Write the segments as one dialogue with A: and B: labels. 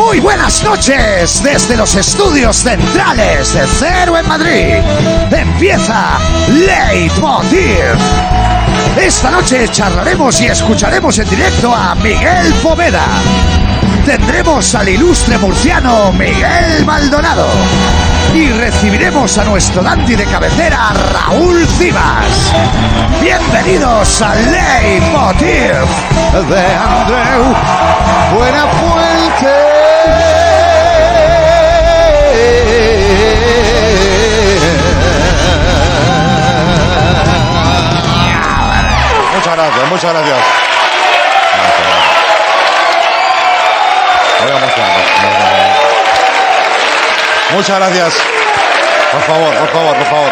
A: Muy buenas noches desde los estudios centrales de Cero en Madrid. Empieza Leitmotiv. Esta noche charlaremos y escucharemos en directo a Miguel Poveda. Tendremos al ilustre murciano Miguel Maldonado. Y recibiremos a nuestro dandy de cabecera Raúl Cibas. Bienvenidos a Leitmotiv de Andreu
B: Muchas gracias, muchas gracias. Muchas gracias. Muchas gracias. Por favor, por favor, por favor.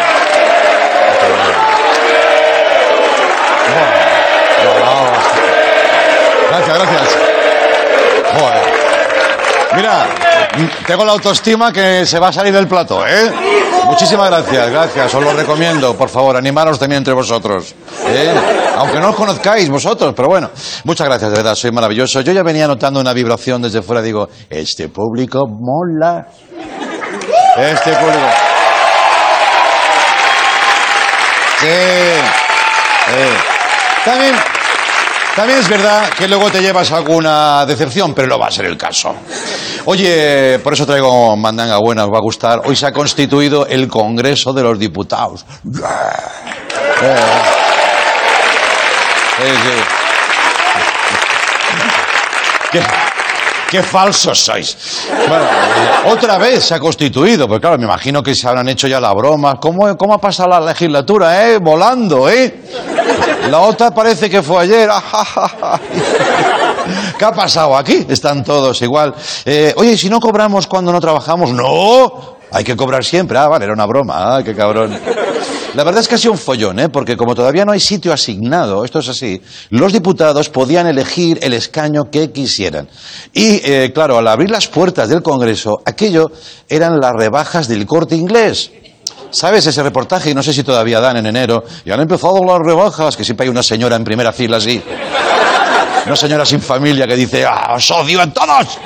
B: Gracias, gracias. Mira, tengo la autoestima que se va a salir del plato, ¿eh? Muchísimas gracias, gracias, os lo recomiendo, por favor, animaros también entre vosotros. ¿eh? Aunque no os conozcáis vosotros, pero bueno, muchas gracias, de verdad, soy maravilloso. Yo ya venía notando una vibración desde fuera, digo, este público mola. Este público. Sí. También, también es verdad que luego te llevas alguna decepción, pero no va a ser el caso. Oye, por eso traigo mandanga buena, os va a gustar. Hoy se ha constituido el Congreso de los Diputados. Eh. Sí, sí. ¿Qué? Qué falsos sois. Bueno, otra vez se ha constituido, pues claro, me imagino que se habrán hecho ya la broma. ¿Cómo, cómo ha pasado la legislatura, eh? Volando, ¿eh? La otra parece que fue ayer. ¿Qué ha pasado aquí? Están todos igual. Eh, oye, ¿y si no cobramos cuando no trabajamos? No, hay que cobrar siempre. Ah, vale, era una broma. Ah, qué cabrón. La verdad es que ha sido un follón, ¿eh? porque como todavía no hay sitio asignado, esto es así, los diputados podían elegir el escaño que quisieran. Y, eh, claro, al abrir las puertas del Congreso, aquello eran las rebajas del corte inglés. ¿Sabes ese reportaje? Y no sé si todavía dan en enero. Y han empezado las rebajas, que siempre hay una señora en primera fila así. Una señora sin familia que dice, ¡ah, os odio a todos!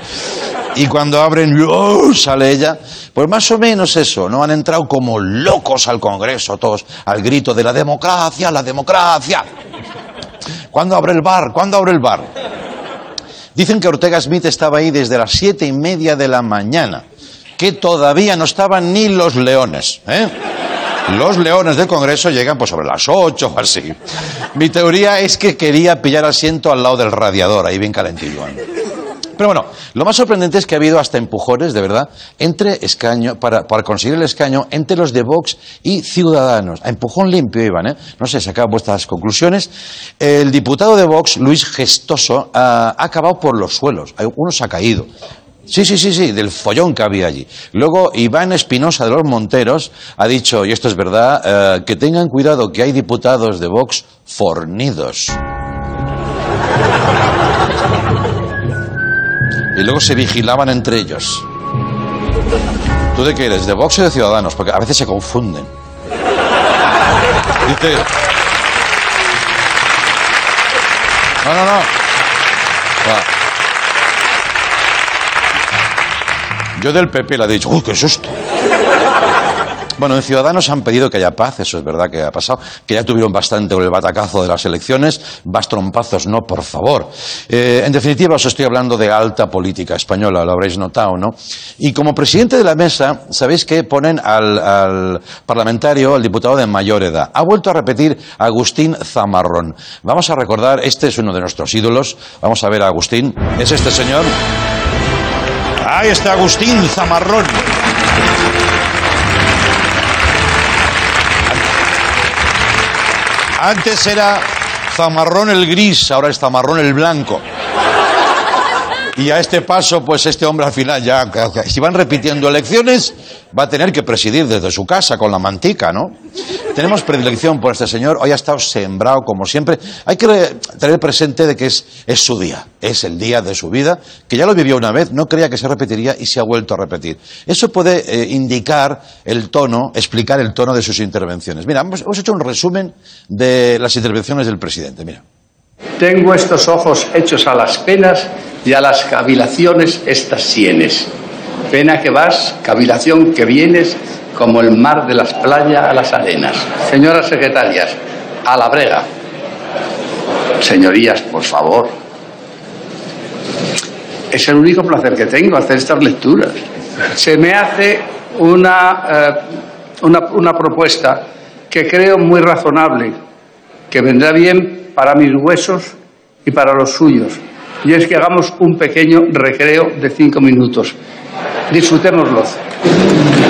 B: Y cuando abren, ¡oh! sale ella. Pues más o menos eso, ¿no? Han entrado como locos al Congreso, todos al grito de la democracia, la democracia. ¿Cuándo abre el bar? ¿Cuándo abre el bar? Dicen que Ortega Smith estaba ahí desde las siete y media de la mañana, que todavía no estaban ni los leones, ¿eh? Los leones del Congreso llegan pues sobre las ocho o así. Mi teoría es que quería pillar asiento al lado del radiador, ahí bien calentillo. Pero bueno, lo más sorprendente es que ha habido hasta empujones, de verdad, entre escaño, para, conseguir el escaño entre los de Vox y Ciudadanos. A empujón limpio iban, ¿eh? No sé, sacad vuestras conclusiones. El diputado de Vox, Luis Gestoso, ha, acabado por los suelos. Uno se ha caído. Sí, sí, sí, sí, del follón que había allí. Luego, Iván Espinosa de los Monteros ha dicho, y esto es verdad, eh, que tengan cuidado que hay diputados de Vox fornidos. Y luego se vigilaban entre ellos. ¿Tú de qué eres? ¿De Vox o de Ciudadanos? Porque a veces se confunden. Dice... No, no, no. Yo del PP le he dicho, ¡uy, qué susto! Bueno, en Ciudadanos han pedido que haya paz, eso es verdad que ha pasado, que ya tuvieron bastante con el batacazo de las elecciones, vas trompazos, no, por favor. Eh, en definitiva, os estoy hablando de alta política española, lo habréis notado, ¿no? Y como presidente de la mesa, sabéis que ponen al, al parlamentario, al diputado de mayor edad. Ha vuelto a repetir Agustín Zamarrón. Vamos a recordar, este es uno de nuestros ídolos, vamos a ver a Agustín, es este señor. Ahí está Agustín Zamarrón. Antes era Zamarrón el gris, ahora es Zamarrón el blanco. Y a este paso, pues este hombre al final ya, si van repitiendo elecciones, va a tener que presidir desde su casa con la mantica, ¿no? Tenemos predilección por este señor, hoy ha estado sembrado como siempre. Hay que tener presente de que es, es su día, es el día de su vida, que ya lo vivió una vez, no creía que se repetiría y se ha vuelto a repetir. Eso puede eh, indicar el tono, explicar el tono de sus intervenciones. Mira, hemos, hemos hecho un resumen de las intervenciones del presidente, mira.
C: Tengo estos ojos hechos a las penas y a las cavilaciones estas sienes. Pena que vas, cavilación que vienes, como el mar de las playas a las arenas. Señoras secretarias, a la brega. Señorías, por favor. Es el único placer que tengo hacer estas lecturas. Se me hace una, eh, una, una propuesta que creo muy razonable, que vendrá bien para mis huesos y para los suyos. Y es que hagamos un pequeño recreo de cinco minutos. Disfrutémoslo.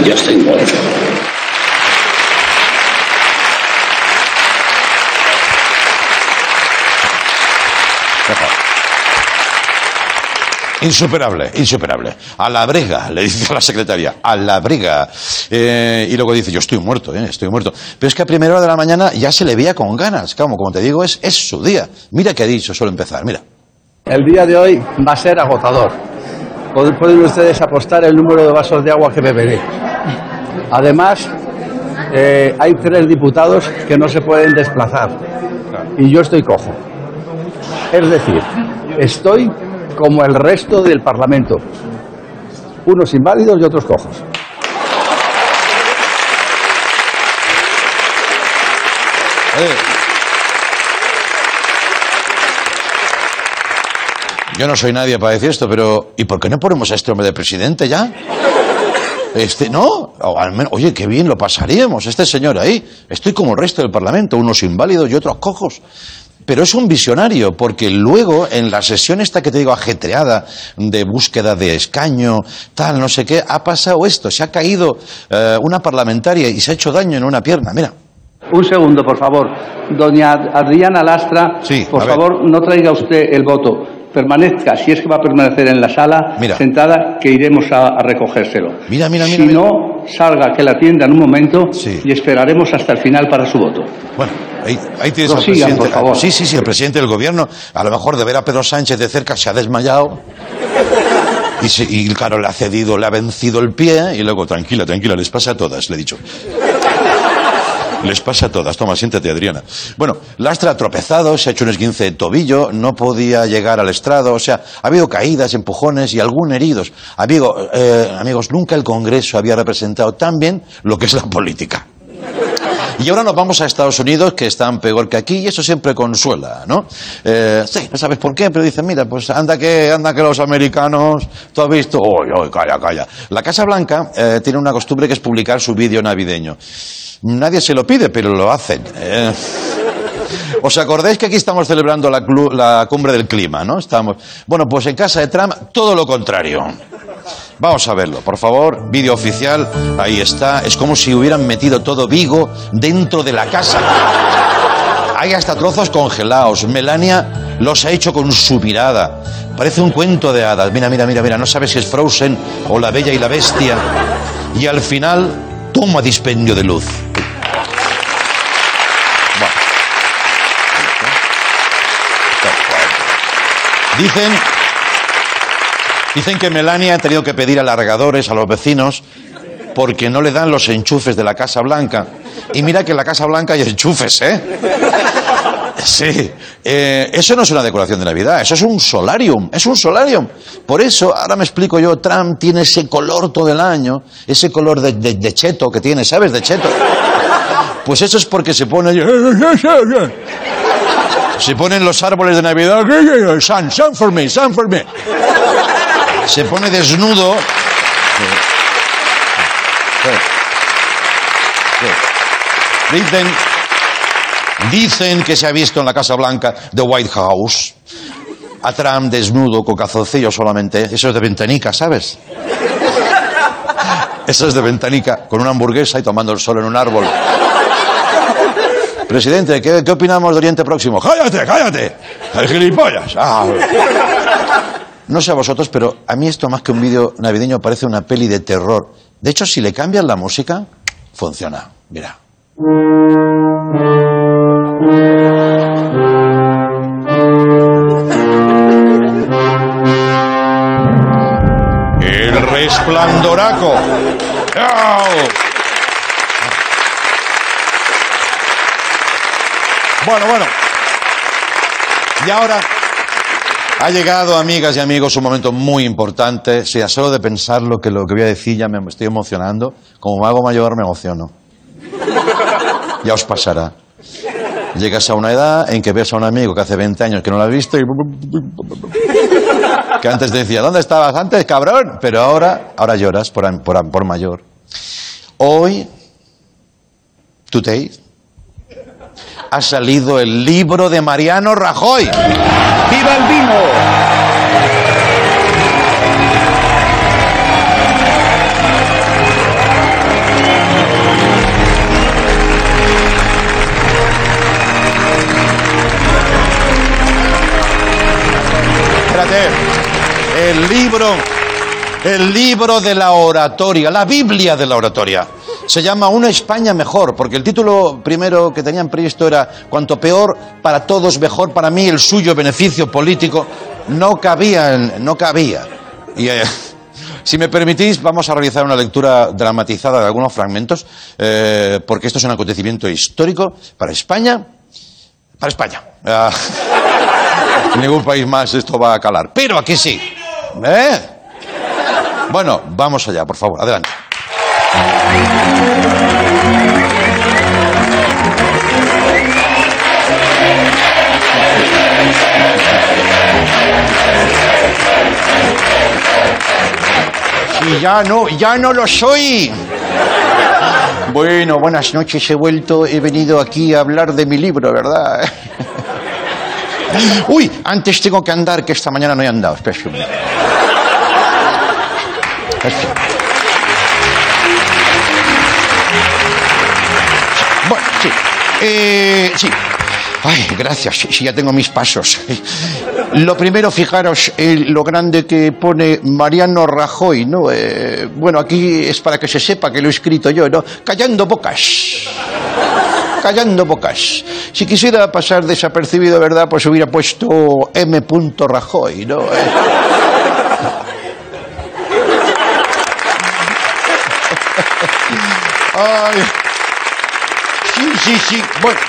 C: Ya estoy muerto.
B: Insuperable, insuperable. A la brega, le dice a la secretaria, a la brega. Eh, y luego dice, yo estoy muerto, eh, estoy muerto. Pero es que a primera hora de la mañana ya se le veía con ganas. Como, como te digo, es, es su día. Mira que ha dicho, suelo empezar, mira.
C: El día de hoy va a ser agotador. Pueden ustedes apostar el número de vasos de agua que beberé. Además, eh, hay tres diputados que no se pueden desplazar. Y yo estoy cojo. Es decir, estoy como el resto del Parlamento. Unos inválidos y otros cojos.
B: Eh. Yo no soy nadie para decir esto, pero ¿y por qué no ponemos a este hombre de presidente ya? Este, ¿no? O al menos- oye, qué bien lo pasaríamos, este señor ahí. Estoy como el resto del Parlamento, unos inválidos y otros cojos. Pero es un visionario, porque luego en la sesión esta que te digo ajetreada de búsqueda de escaño, tal, no sé qué, ha pasado esto, se ha caído eh, una parlamentaria y se ha hecho daño en una pierna, mira.
C: Un segundo, por favor. Doña Adriana Lastra,
B: Sí,
C: por favor, no traiga usted el voto. Permanezca, si es que va a permanecer en la sala,
B: Mira.
C: sentada, que iremos a, a recogérselo.
B: Mira, mira, mira,
C: Si no, salga, que la atienda en un momento
B: Sí.
C: y esperaremos hasta el final para su voto.
B: Bueno, ahí, ahí tienes al presidente.
C: por favor.
B: Sí, sí, sí, el presidente del gobierno, a lo mejor de ver a Pedro Sánchez de cerca se ha desmayado. Y, se- y claro, le ha cedido, le ha vencido el pie y luego, tranquila, tranquila, les pasa a todas, le he dicho. Les pasa a todas. Toma, siéntate, Adriana. Bueno, Lastra ha tropezado, se ha hecho un esguince de tobillo, no podía llegar al estrado, o sea, ha habido caídas, empujones y algún heridos. Eh, amigos, nunca el Congreso había representado tan bien lo que es la política. Y ahora nos vamos a Estados Unidos, que están peor que aquí, y eso siempre consuela, ¿no? Eh, sí, no sabes por qué, pero dicen, mira, pues anda que, anda que los americanos, tú has visto, uy, uy, calla, calla. La Casa Blanca eh, tiene una costumbre que es publicar su vídeo navideño. Nadie se lo pide, pero lo hacen. Eh, ¿Os acordáis que aquí estamos celebrando la, la cumbre del clima, no? Estamos. Bueno, pues en casa de Trump, todo lo contrario. Vamos a verlo, por favor. Vídeo oficial, ahí está. Es como si hubieran metido todo Vigo dentro de la casa. Hay hasta trozos congelados. Melania los ha hecho con su mirada. Parece un cuento de hadas. Mira, mira, mira, mira. No sabes si es Frozen o La Bella y la Bestia. Y al final, toma dispendio de luz. Dicen, dicen que Melania ha tenido que pedir alargadores a los vecinos porque no le dan los enchufes de la Casa Blanca. Y mira que en la Casa Blanca hay enchufes, ¿eh? Sí, eh, eso no es una decoración de Navidad, eso es un solarium, es un solarium. Por eso, ahora me explico yo, Trump tiene ese color todo el año, ese color de, cheto que tiene, ¿sabes? De cheto. Pues eso es porque se pone... Se ponen los árboles de Navidad. Sun, sun for me, sun for me. Se pone desnudo. Dicen, dicen que se ha visto en la Casa Blanca de White House a Trump desnudo con calzoncillo solamente. Eso es de ventanica, ¿sabes? Eso es de ventanica, con una hamburguesa y tomando el sol en un árbol. Presidente, ¿qué, qué opinamos de Oriente Próximo? ¡Cállate, cállate! ¡El gilipollas! Ah. No sé a vosotros, pero a mí esto más que un vídeo navideño parece una peli de terror. De hecho, si le cambian la música, funciona. Mira. El resplandoraco. ¡Au! Bueno, bueno. Y ahora ha llegado, amigas y amigos, un momento muy importante. Si ya solo de pensar lo que, lo que voy a decir ya me estoy emocionando. Como mago mayor me emociono. Ya os pasará. Llegas a una edad en que ves a un amigo que hace 20 años que no lo has visto y... Que antes decía, ¿dónde estabas antes, cabrón? Pero ahora, ahora lloras por, por, por mayor. Hoy, today, ha salido el libro de Mariano Rajoy. ¡Viva el. El libro, el libro de la oratoria, la Biblia de la oratoria. Se llama Una España mejor, porque el título primero que tenían previsto era Cuanto peor para todos, mejor para mí, el suyo beneficio político. No cabía, no cabía. Y, eh, si me permitís, vamos a realizar una lectura dramatizada de algunos fragmentos, eh, porque esto es un acontecimiento histórico para España, para España. Ah, ningún país más esto va a calar. Pero aquí sí. ¿Eh? Bueno, vamos allá, por favor, adelante. Sí, ya no, ya no lo soy. Bueno, buenas noches, he vuelto, he venido aquí a hablar de mi libro, ¿verdad? Uy, antes tengo que andar, que esta mañana no he andado. Espera un Eh, sí. Ay, gracias. Sí, sí, ya tengo mis pasos. Lo primero, fijaros en lo grande que pone Mariano Rajoy, ¿no? Eh, bueno, aquí es para que se sepa que lo he escrito yo, ¿no? Callando bocas. Callando bocas. Si quisiera pasar desapercibido, ¿verdad? Pues hubiera puesto M. Rajoy, ¿no? Eh, Ay. Sí, sí. Bueno.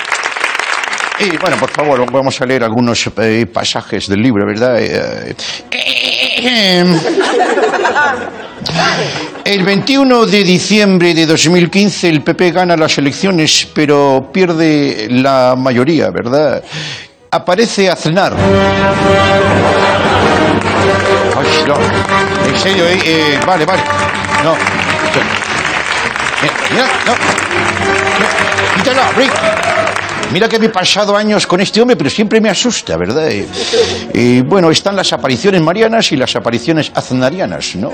B: Y bueno, por favor, vamos a leer algunos eh, pasajes del libro, ¿verdad? Eh, eh, el 21 de diciembre de 2015 el PP gana las elecciones, pero pierde la mayoría, ¿verdad? Aparece Aznar. Ay, no. En serio, eh, eh, vale, vale. No. Mira, no. Mira que me he pasado años con este hombre, pero siempre me asusta, ¿verdad? Y, bueno, están las apariciones marianas y las apariciones aznarianas, ¿no?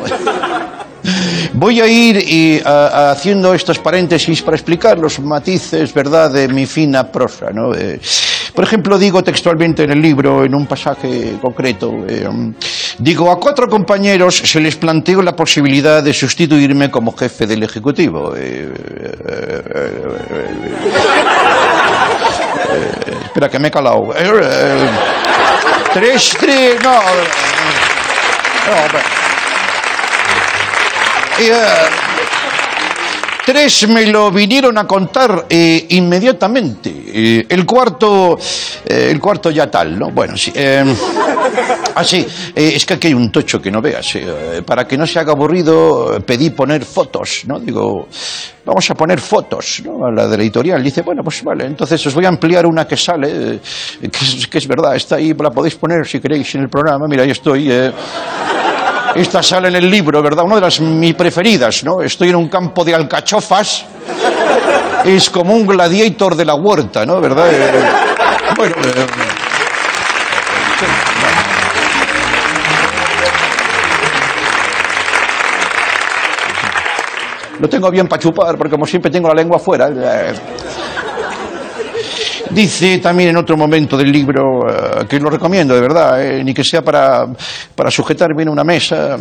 B: Voy a ir y, haciendo estos paréntesis para explicar los matices, ¿verdad?, de mi fina prosa, ¿no? Eh, por ejemplo, digo textualmente en el libro, en un pasaje concreto, eh, digo, a cuatro compañeros se les planteó la posibilidad de sustituirme como jefe del Ejecutivo. Eh, eh, eh, espera, que me he calado. Tres, tres, no. No, tres me lo vinieron a contar eh, inmediatamente. Eh, el cuarto, eh, el cuarto ya tal, ¿no? Bueno, sí. eh, ah, sí, eh, es que aquí hay un tocho que no veas. eh, para que no se haga aburrido, pedí poner fotos, ¿no? Digo, vamos a poner fotos, ¿no? A la de la editorial. Dice, bueno, pues vale, entonces os voy a ampliar una que sale, eh, que, es, que es verdad, está ahí, la podéis poner si queréis en el programa. Mira, ahí estoy. Eh, esta sale en el libro, ¿verdad? Una de las mis preferidas, ¿no? Estoy en un campo de alcachofas. Es como un gladiator de la huerta, ¿no? ¿Verdad? Eh, eh, bueno. Lo tengo bien para chupar, porque como siempre tengo la lengua afuera. Dice también en otro momento del libro, eh, que lo recomiendo de verdad, eh, ni que sea para, para sujetar bien una mesa.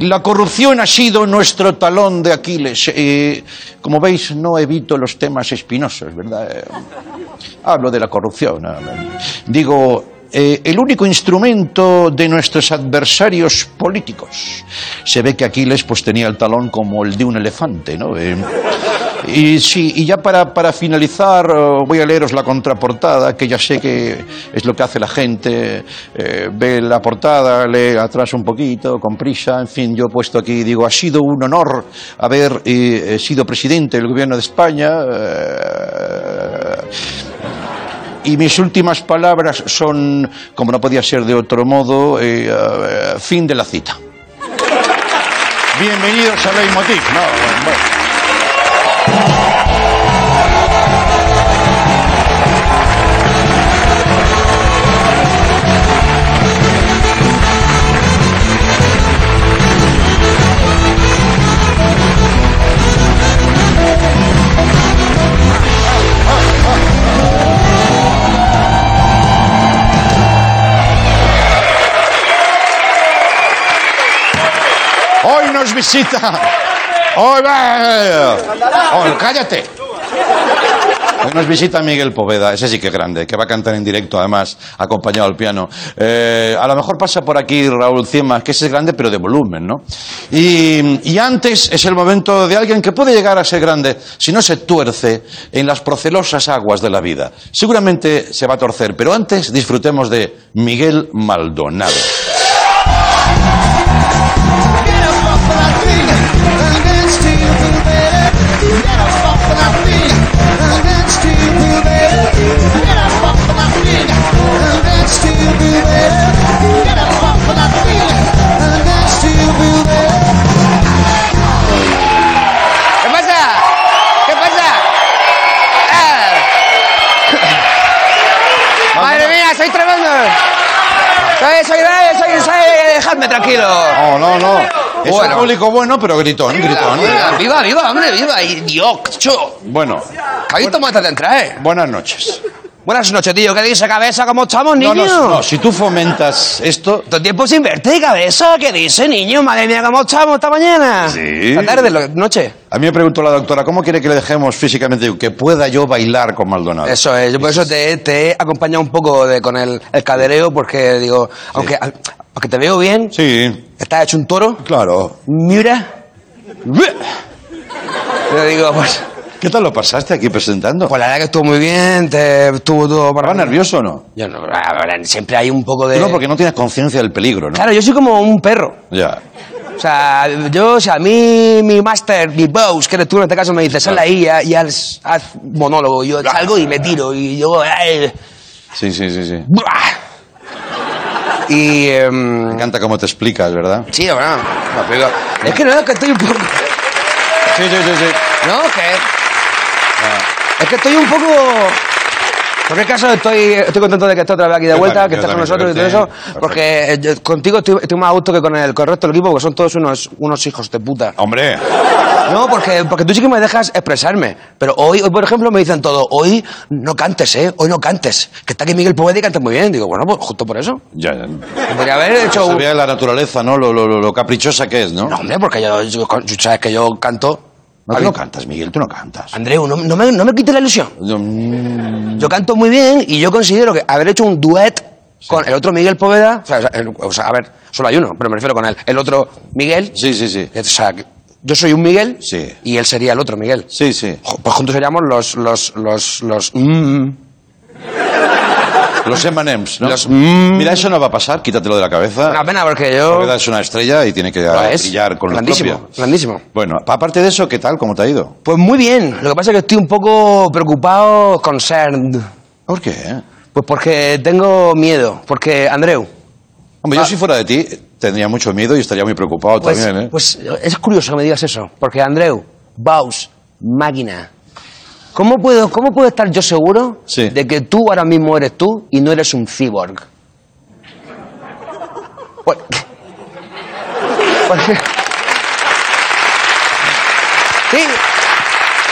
B: La corrupción ha sido nuestro talón de Aquiles. Eh, como veis, no evito los temas espinosos, ¿verdad? Eh, hablo de la corrupción. Digo, el único instrumento de nuestros adversarios políticos. Se ve que Aquiles pues tenía el talón como el de un elefante, ¿no? Y sí, y ya para, para finalizar eh, voy a leeros la contraportada, que ya sé que es lo que hace la gente. eh, ve la portada, lee atrás un poquito, con prisa. En fin, yo he puesto aquí, digo, ha sido un honor haber eh, sido presidente del gobierno de España. y mis últimas palabras son, como no podía ser de otro modo, eh, fin de la cita. Bienvenidos a Leitmotiv. No, bueno. Nos visita. Va. Hoy, cállate. Nos visita Miguel Poveda, ese sí que es grande, que va a cantar en directo, además, acompañado al piano. Eh, a lo mejor pasa por aquí Raúl Ciema, que ese es grande, pero de volumen, ¿no? Y, y antes es el momento de alguien que puede llegar a ser grande si no se tuerce en las procelosas aguas de la vida. Seguramente se va a torcer, pero antes disfrutemos de Miguel Maldonado. Es
D: Bueno.
B: un público bueno, pero gritón, gritón.
D: Viva, viva, viva, hombre, viva. Y Dios, cho.
B: Bueno,
D: Cabito mata de entrar, eh.
B: buenas noches.
D: Buenas noches, tío. ¿Qué dice, cabeza? ¿Cómo estamos,
B: No,
D: niño?
B: no, no, si tú fomentas esto,
D: Todo tiempo sin verte, cabeza. ¿Qué dice, niño? Madre mía, ¿cómo estamos esta mañana?
B: Sí.
D: Esta tarde, lo- noche.
B: a mí me preguntó la doctora, ¿cómo quiere que le dejemos físicamente? Digo, que pueda yo bailar con Maldonado.
D: Eso es, yo por eso te, te he acompañado un poco de, con el, el cadereo, porque digo, aunque, aunque te veo bien,
B: Sí,
D: estás hecho un toro,
B: claro.
D: mira. Yo digo, pues,
B: ¿Qué tal lo pasaste aquí presentando?
D: pues la verdad que estuvo muy bien, te, estuvo todo para
B: ¿Estaba nervioso o no?
D: Yo siempre hay un poco de...
B: No, porque no tienes conciencia del peligro, ¿no?
D: Claro, yo soy como un perro.
B: Ya.
D: O sea, yo, o sea, a mí, mi máster, mi boss, que eres tú en este caso, me dice, sal ahí y, haz, haz monólogo. Yo salgo y me tiro y yo... ay,
B: Sí, sí, sí, sí.
D: ¡buah! Y... em,
B: Me encanta cómo te explicas, ¿verdad?
D: Sí, bueno, no, es que no es que estoy un poco...
B: Sí, sí, sí, sí.
D: No, que... Es que estoy un poco... En cualquier caso, estoy, estoy contento de que estés otra vez aquí de vuelta, que estés con nosotros y todo eso, porque eh, yo- contigo estoy, estoy más a gusto que con el, con el resto del equipo, porque son todos unos, unos hijos de puta.
B: Hombre,
D: No, porque, porque tú sí que me dejas expresarme. Pero hoy, hoy, por ejemplo, me dicen todo, hoy no cantes, ¿eh? Hoy no cantes. Que está aquí Miguel Poveda y canta muy bien. Digo, bueno, pues justo por eso.
B: ya, ya.
D: Podría haber hecho... Un-
B: ve la naturaleza, ¿no? Lo, lo- lo- lo caprichosa que es, ¿no?
D: No, hombre, porque yo, sabes que yo canto...
B: No, tú no cantas, Miguel, tú no cantas.
D: Andreu, no, no me, no me quites la ilusión.
B: Yo, mm,
D: Yo canto muy bien y yo considero que haber hecho un duet con el otro Miguel Poveda... O sea, el- o sea, a ver, solo hay uno, pero me refiero con él. El otro Miguel...
B: Sí, sí, sí.
D: O sea, yo soy un Miguel
B: Sí.
D: y él sería el otro Miguel.
B: Sí, sí.
D: Pues juntos seríamos los... los, los, los mm,
B: Los M&M's, ¿no?
D: Los- mm.
B: Mira, eso no va a pasar, quítatelo de la cabeza.
D: Una pena porque yo...
B: Poveda es una estrella y tiene que
D: es.
B: brillar con la
D: Grandísimo,
B: propia.
D: grandísimo.
B: Bueno, aparte de eso, ¿qué tal? ¿Cómo te ha ido?
D: Pues muy bien. Lo que pasa es que estoy un poco preocupado, concerned.
B: ¿Por qué?
D: Pues porque tengo miedo. Porque, Andreu,
B: Hombre, yo si fuera de ti, tendría mucho miedo y estaría muy preocupado
D: Ah. pues,
B: también, ¿eh?
D: pues es curioso que me digas eso. Porque, Andreu, Baus, máquina. ¿Cómo puedo, ¿Cómo puedo estar yo seguro
B: Sí.
D: de que tú ahora mismo eres tú y no eres un cyborg? Pues- porque- Sí,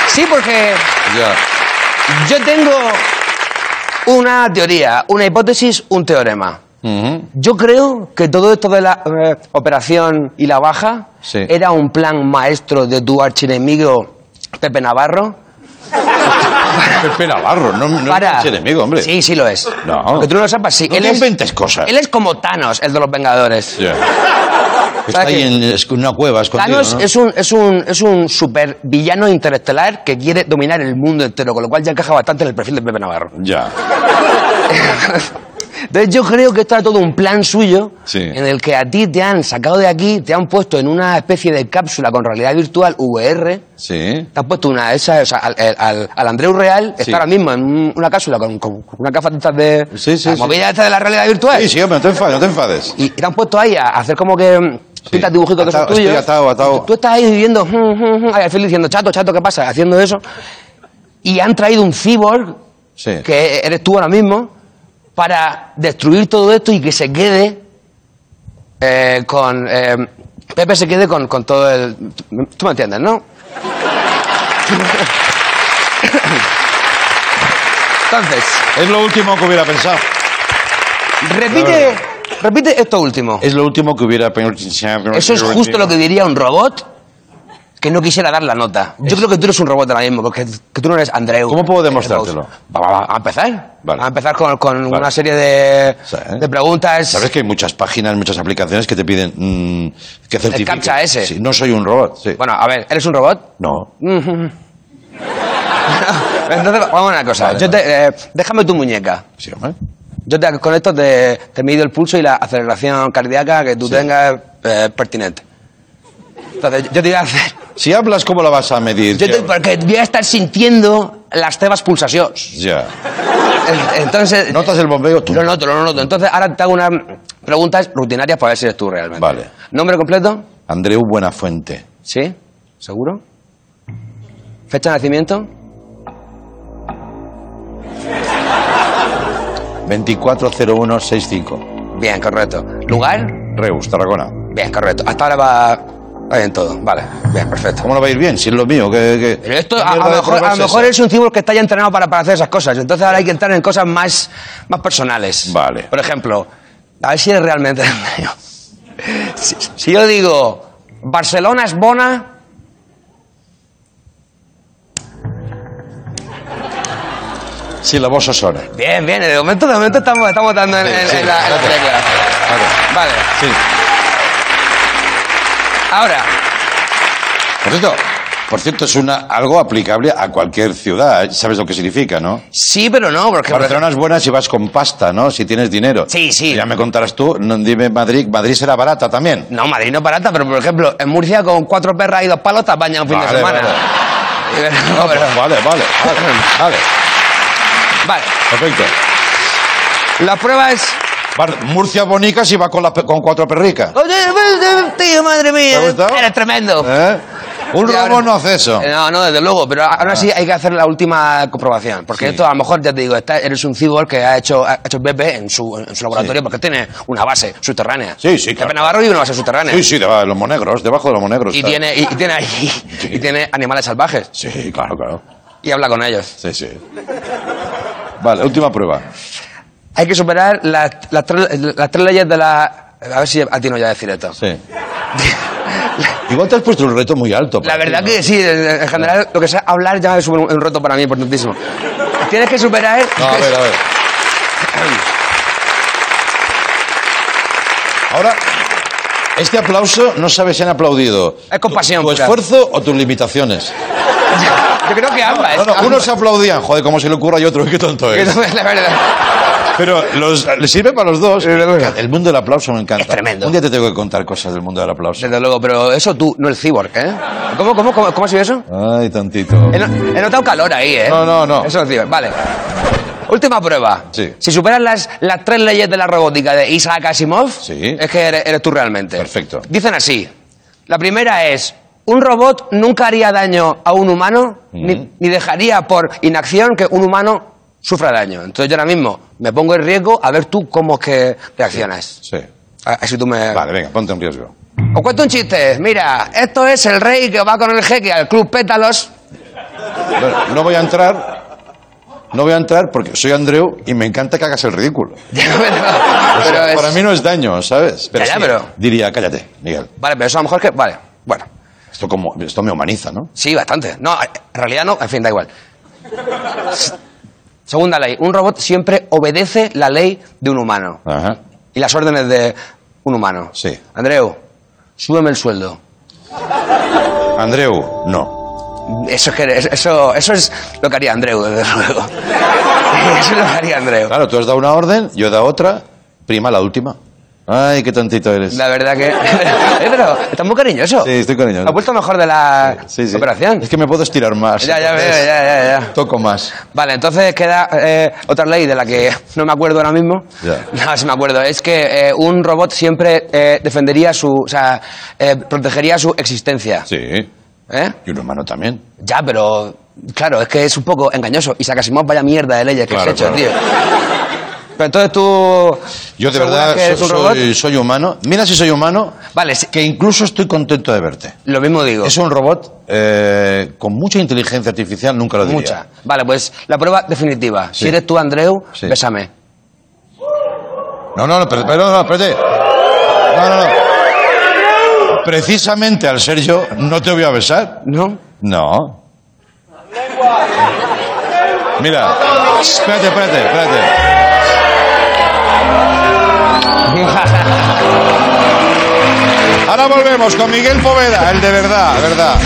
D: sí, porque yo tengo una teoría, una hipótesis, un teorema. Yo creo que todo esto de la eh, operación y la baja
B: Sí.
D: era un plan maestro de tu archienemigo Pepe Navarro.
B: Pepe Navarro, no, no
D: para...
B: es enemigo, hombre.
D: Sí, sí lo es.
B: No.
D: Que tú no lo sepas, sí.
B: No
D: él
B: te
D: es,
B: inventes cosas.
D: Él es como Thanos, el de los Vengadores.
B: Que está
D: ¿Sabes
B: ahí en es- una cueva escondido,
D: Thanos
B: ¿no?
D: es un, es un, es un super villano interestelar que quiere dominar el mundo entero, con lo cual ya encaja bastante en el perfil de Pepe Navarro.
B: Ya.
D: Entonces yo creo que esto era todo un plan suyo
B: Sí.
D: en el que a ti te han sacado de aquí, te han puesto en una especie de cápsula con realidad virtual VR,
B: Sí.
D: te han puesto una esa, o sea, al, al, al Andreu Real
B: Sí.
D: está ahora mismo en un- una cápsula con, con una gafa de
B: Sí, sí,
D: la movida esta de la realidad virtual.
B: Sí, sí, hombre, no te enfades, no te enfades.
D: Y te han puesto ahí a hacer como que mm, pintas dibujitos que son tuyos.
B: estoy atado, atado.
D: Tú estás ahí viviendo, mm, mm, mm, al diciendo, chato, chato, ¿qué pasa? Haciendo eso. Y han traído un cyborg,
B: Sí.
D: que eres tú ahora mismo, para destruir todo esto y que se quede eh, con... eh, Pepe se quede con, con todo el... Tú me entiendes, ¿no? Entonces,
B: Es lo último que hubiera pensado.
D: repite, repite esto último.
B: Es lo último que hubiera pensado.
D: Eso es justo lo que diría un robot que no quisiera dar la nota. Yo creo que tú eres un robot ahora mismo, porque que tú no eres Andreu.
B: ¿Cómo puedo demostrártelo?
D: Va, va, va, a empezar.
B: Vale.
D: Vamos a empezar con, con
B: Vale.
D: una serie de,
B: ¿eh?
D: preguntas.
B: Sabes que hay muchas páginas, muchas aplicaciones que te piden mm, que certifique.
D: captcha ese.
B: Sí, no soy un robot, sí.
D: Bueno, a ver, ¿eres un robot?
B: No.
D: Entonces, vamos a una cosa.
B: Vale,
D: Yo te- eh, déjame tu muñeca.
B: Sí, hombre.
D: Yo te, con esto te, te mido el pulso y la aceleración cardíaca que tú
B: Sí.
D: tengas eh, pertinente. Entonces, yo te voy a hacer...
B: Si hablas, ¿cómo la vas a medir?
D: Yo te, porque voy a estar sintiendo las tebas pulsaciones.
B: Ya.
D: En- Entonces...
B: ¿Notas el bombeo? Tú.
D: Lo noto, lo noto. Entonces, ahora te hago unas preguntas rutinarias para ver si eres tú realmente.
B: Vale.
D: ¿Nombre completo?
B: Andreu Buenafuente.
D: ¿Sí? ¿Seguro? ¿Fecha de nacimiento?
B: 240165.
D: Bien, correcto. ¿Lugar?
B: Reus, Tarragona.
D: Bien, correcto. Hasta ahora va, va bien todo. Vale, bien, perfecto.
B: ¿Cómo no va a ir bien? Si es lo mío, que... que-
D: Pero esto,
B: ¿qué
D: a, lo mejor,
B: prueba
D: a
B: es
D: lo mejor
B: esa?
D: es un cibor que está ya entrenado para, para hacer esas cosas. Entonces ahora hay que entrar en cosas más, más personales.
B: Vale.
D: Por ejemplo, a ver si eres realmente mío. Si, si yo digo, Barcelona es bona,
B: Sí, la voz Osona.
D: bien, bien, de momento, de momento estamos, estamos dando en,
B: Sí,
D: en-
B: sí,
D: en la, en la tecla. Vale.
B: Sí.
D: Ahora,
B: Por cierto, por cierto, es una, algo aplicable a cualquier ciudad. ¿Sabes lo que significa, no?
D: sí, pero no, porque...
B: Barcelona es buena si vas con pasta, ¿no? Si tienes dinero.
D: Sí, sí.
B: Ya me contarás tú. No, dime Madrid. Madrid será barata también.
D: No, Madrid no es barata, pero por ejemplo, en Murcia con cuatro perras y dos palos te apañas un fin de semana.
B: vale.
D: No, pero-
B: Vale, vale, vale. Vale,
D: Vale,
B: perfecto.
D: la prueba es...
B: Bar- Murcia bonica si va con, la con cuatro perricas.
D: Oye, tío, madre mía.
B: ¿Te ha gustado?
D: Eres tremendo.
B: ¿Eh? Un
D: Y
B: robo
D: ahora-
B: no hace eso.
D: Eh, No, no, desde luego, pero ahora sí hay que hacer la última comprobación. Porque
B: Sí.
D: esto, a lo mejor, ya te digo, está- eres un cyborg que ha hecho, ha hecho Pepe en su, en su laboratorio
B: Sí.
D: porque tiene una base subterránea.
B: Sí, sí, claro.
D: Pepe Navarro vive en una base subterránea.
B: Sí, sí, de los monegros, debajo de los monegros.
D: Y
B: está.
D: tiene, y, y tiene ahí, y tiene animales salvajes.
B: Sí, claro, claro.
D: Y habla con ellos.
B: Sí, sí. Vale, última prueba.
D: Hay que superar las, las, tres, las tres leyes de la... A ver si a ti no voy a decir esto.
B: Sí. Igual te has puesto un reto muy alto.
D: La
B: ti,
D: verdad
B: ¿no?
D: que sí, en en general, lo que sea hablar ya es un, un reto para mí importantísimo. Tienes que superar...
B: No, a ver, a ver. Ahora, este aplauso no sabes si han aplaudido.
D: Es compasión,
B: Tu, tu esfuerzo o tus limitaciones.
D: Yo creo que ambas.
B: No, no,
D: ambas.
B: unos aplaudían, joder, cómo se le ocurra y otro, qué tonto
D: no es la verdad.
B: Pero los, le sirve para los dos. El mundo del aplauso me encanta.
D: Es tremendo.
B: Un día te tengo que contar cosas del mundo del aplauso.
D: Desde luego, pero eso tú, no el cyborg, ¿eh? ¿Cómo, cómo, cómo, cómo ha sido eso?
B: Ay, tantito.
D: He, no- he notado calor ahí, ¿eh?
B: No, no, no.
D: Eso es el cyborg. Vale. Última prueba.
B: Sí.
D: Si superas las, las tres leyes de la robótica de Isaac Asimov,
B: Sí.
D: es que eres, eres tú realmente.
B: Perfecto.
D: Dicen así. La primera es, un robot nunca haría daño a un humano, ni, ni dejaría por inacción que un humano sufra daño. Entonces yo ahora mismo me pongo en riesgo a ver tú cómo es que reaccionas.
B: Sí.
D: Así tú me...
B: Vale, venga, ponte en riesgo.
D: Os cuento un chiste. Mira, esto es el rey que va con el jeque al club Pétalos.
B: Bueno, no voy a entrar. No voy a entrar porque soy Andreu y me encanta que hagas el ridículo.
D: pero,
B: O sea,
D: es-
B: Para mí no es daño, ¿sabes?
D: Ya,
B: sí,
D: pero-
B: Diría, cállate, Miguel.
D: Vale, pero eso a lo mejor que... Vale, bueno.
B: Esto, como, esto me humaniza, ¿no?
D: Sí, bastante. No, en realidad no. En fin, da igual. Segunda ley. Un robot siempre obedece la ley de un humano.
B: Ajá.
D: Y las órdenes de un humano.
B: Sí.
D: Andreu, súbeme el sueldo.
B: Andreu, no.
D: Eso eso, eso es lo que haría Andreu, desde luego. Eso es lo que haría Andreu.
B: Claro, tú has dado una orden, yo he dado otra, prima la última. Ay, qué tontito eres.
D: La verdad que... Eh, pero estás muy cariñoso.
B: Sí, estoy cariñoso.
D: Ha vuelto mejor de la
B: Sí, sí.
D: operación.
B: Es que me puedo estirar más.
D: Ya, ya veo,
B: entonces
D: ya, ya, ya.
B: Toco más.
D: Vale, entonces queda eh, otra ley de la que no me acuerdo ahora mismo.
B: Ya.
D: No, sí me acuerdo. Es que eh, un robot siempre eh, defendería su... O sea, eh, protegería su existencia.
B: Sí.
D: ¿Eh?
B: Y un humano también.
D: Ya, pero... Claro, es que es un poco engañoso. Y Asimov vaya mierda de leyes que
B: Claro,
D: has hecho,
B: claro.
D: tío. Pero entonces tú...
B: Yo de
D: ¿aseguras
B: verdad
D: que eres
B: so-
D: un robot?
B: soy, soy humano. Mira si soy humano,
D: Vale, sí,
B: que incluso estoy contento de verte.
D: lo mismo digo.
B: Es un robot eh, con mucha inteligencia artificial, nunca lo diría.
D: Mucha. Vale, pues la prueba definitiva.
B: Sí.
D: Si eres tú, Andreu,
B: Sí.
D: bésame.
B: No, no, no, pero, pero, no, espérate. No, no, no. Precisamente al ser yo, no te voy a besar.
D: ¿No?
B: No. Mira, espérate, espérate, espérate. Ahora volvemos con Miguel Poveda, el de verdad, verdad.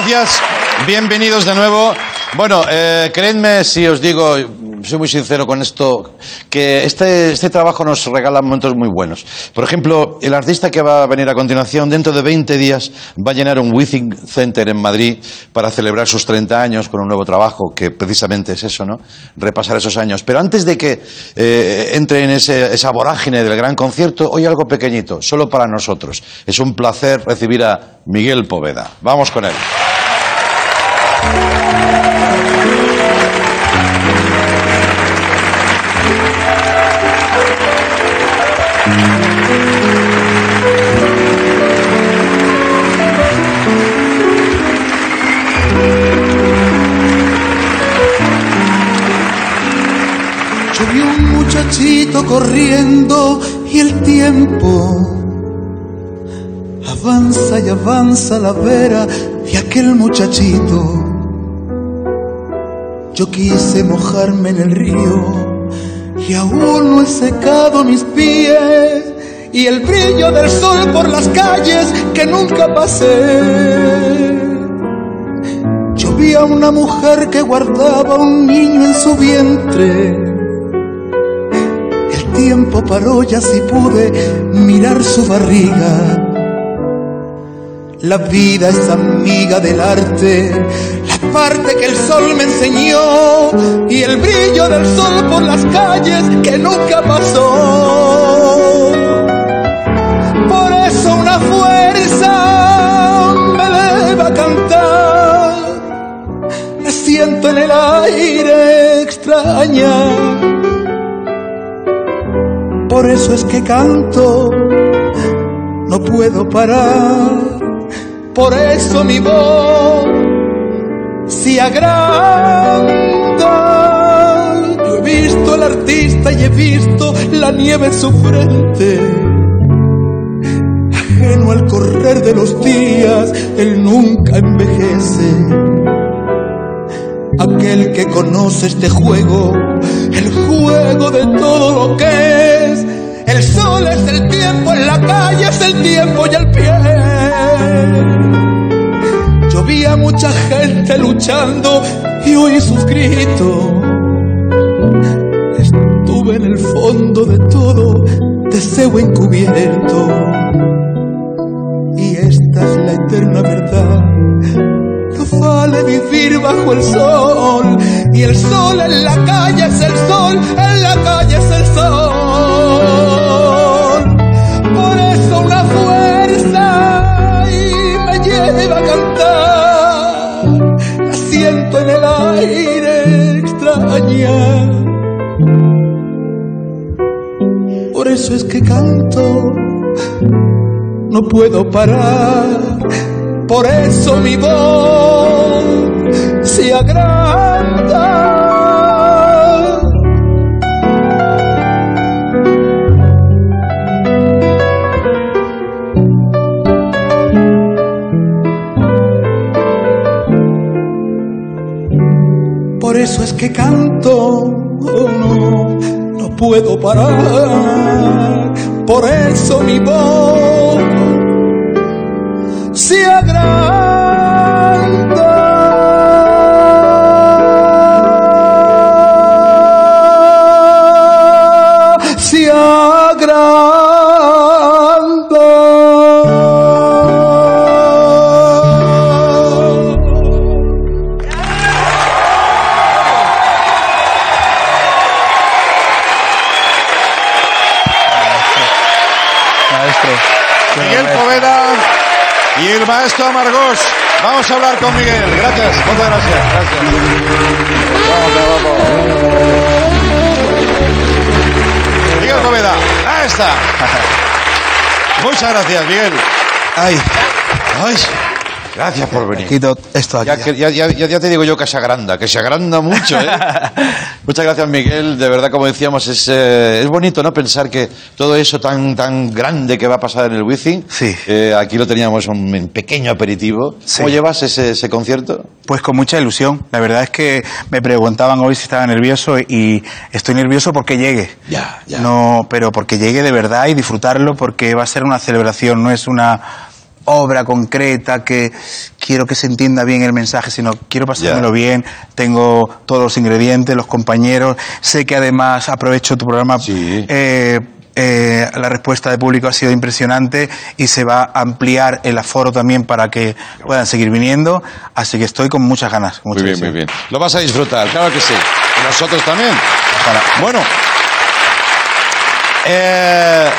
B: Gracias. Bienvenidos de nuevo. Bueno, eh, creedme si os digo, soy muy sincero con esto, que este, este trabajo nos regala momentos muy buenos. Por ejemplo, el artista que va a venir a continuación, dentro de 20 días, va a llenar un Withing Center en Madrid para celebrar sus 30 años con un nuevo trabajo, que precisamente es eso, ¿no? Repasar esos años. Pero antes de que eh, entre en ese- esa vorágine del gran concierto, hoy algo pequeñito, solo para nosotros. Es un placer recibir a Miguel Poveda. Vamos con él.
E: Vi un muchachito corriendo y el tiempo avanza y avanza la vera de aquel muchachito. Yo quise mojarme en el río y aún no he secado mis pies y el brillo del sol por las calles que nunca pasé. Yo vi a una mujer que guardaba un niño en su vientre. El tiempo paró y así pude mirar su barriga. La vida es amiga del arte, la parte que el sol me enseñó y el brillo del sol por las calles que nunca pasó. Por eso una fuerza me eleva a cantar, me siento en el aire extraña. Por eso es que canto, no puedo parar. Por eso mi voz se agranda. Yo he visto al artista y he visto la nieve en su frente. Ajeno al correr de los días, él nunca envejece. Aquel que conoce este juego, el juego de todo lo que es. El sol es el tiempo, en la calle es el tiempo y el pie. Yo vi a mucha gente luchando y oí sus gritos. Estuve en el fondo de todo, deseo encubierto. Y esta es la eterna verdad. No vale vivir bajo el sol. Y el sol en la calle es el sol, en la calle es el sol. Por eso
F: es que canto, no puedo parar. Por eso mi voz se agranda. Eso es que canto, oh no, no puedo parar. Por eso mi voz se agranda.
B: Vamos a hablar con Miguel. Gracias, muchas gracias. gracias. Vamos, vamos. Miguel Poveda, ahí está. Muchas gracias, Miguel.
E: Ay,
B: Ay, gracias por venir.
E: quito esto aquí.
B: Ya, ya- ya- ya te digo yo que se agranda, que se agranda mucho. ¿eh? Muchas gracias, Miguel. De verdad, como decíamos, es, eh, es bonito no pensar que todo eso tan, tan grande que va a pasar en el Wizzing,
E: Sí.
B: eh, aquí lo teníamos un pequeño aperitivo.
E: Sí.
B: ¿Cómo llevas ese, ese concierto?
E: Pues con mucha ilusión. La verdad es que me preguntaban hoy si estaba nervioso y estoy nervioso porque llegue.
B: Ya, ya.
E: No, pero porque llegue de verdad y disfrutarlo porque va a ser una celebración, no es una obra concreta que quiero que se entienda bien el mensaje, sino quiero pasármelo bien, tengo todos los ingredientes, los compañeros, sé que además aprovecho tu programa
B: Sí.
E: eh, eh, la respuesta del público ha sido impresionante y se va a ampliar el aforo también para que puedan seguir viniendo. Así que estoy con muchas ganas. con
B: Muy bien, muy bien. Lo vas a disfrutar, claro que sí. Y nosotros también. Bueno. Eh,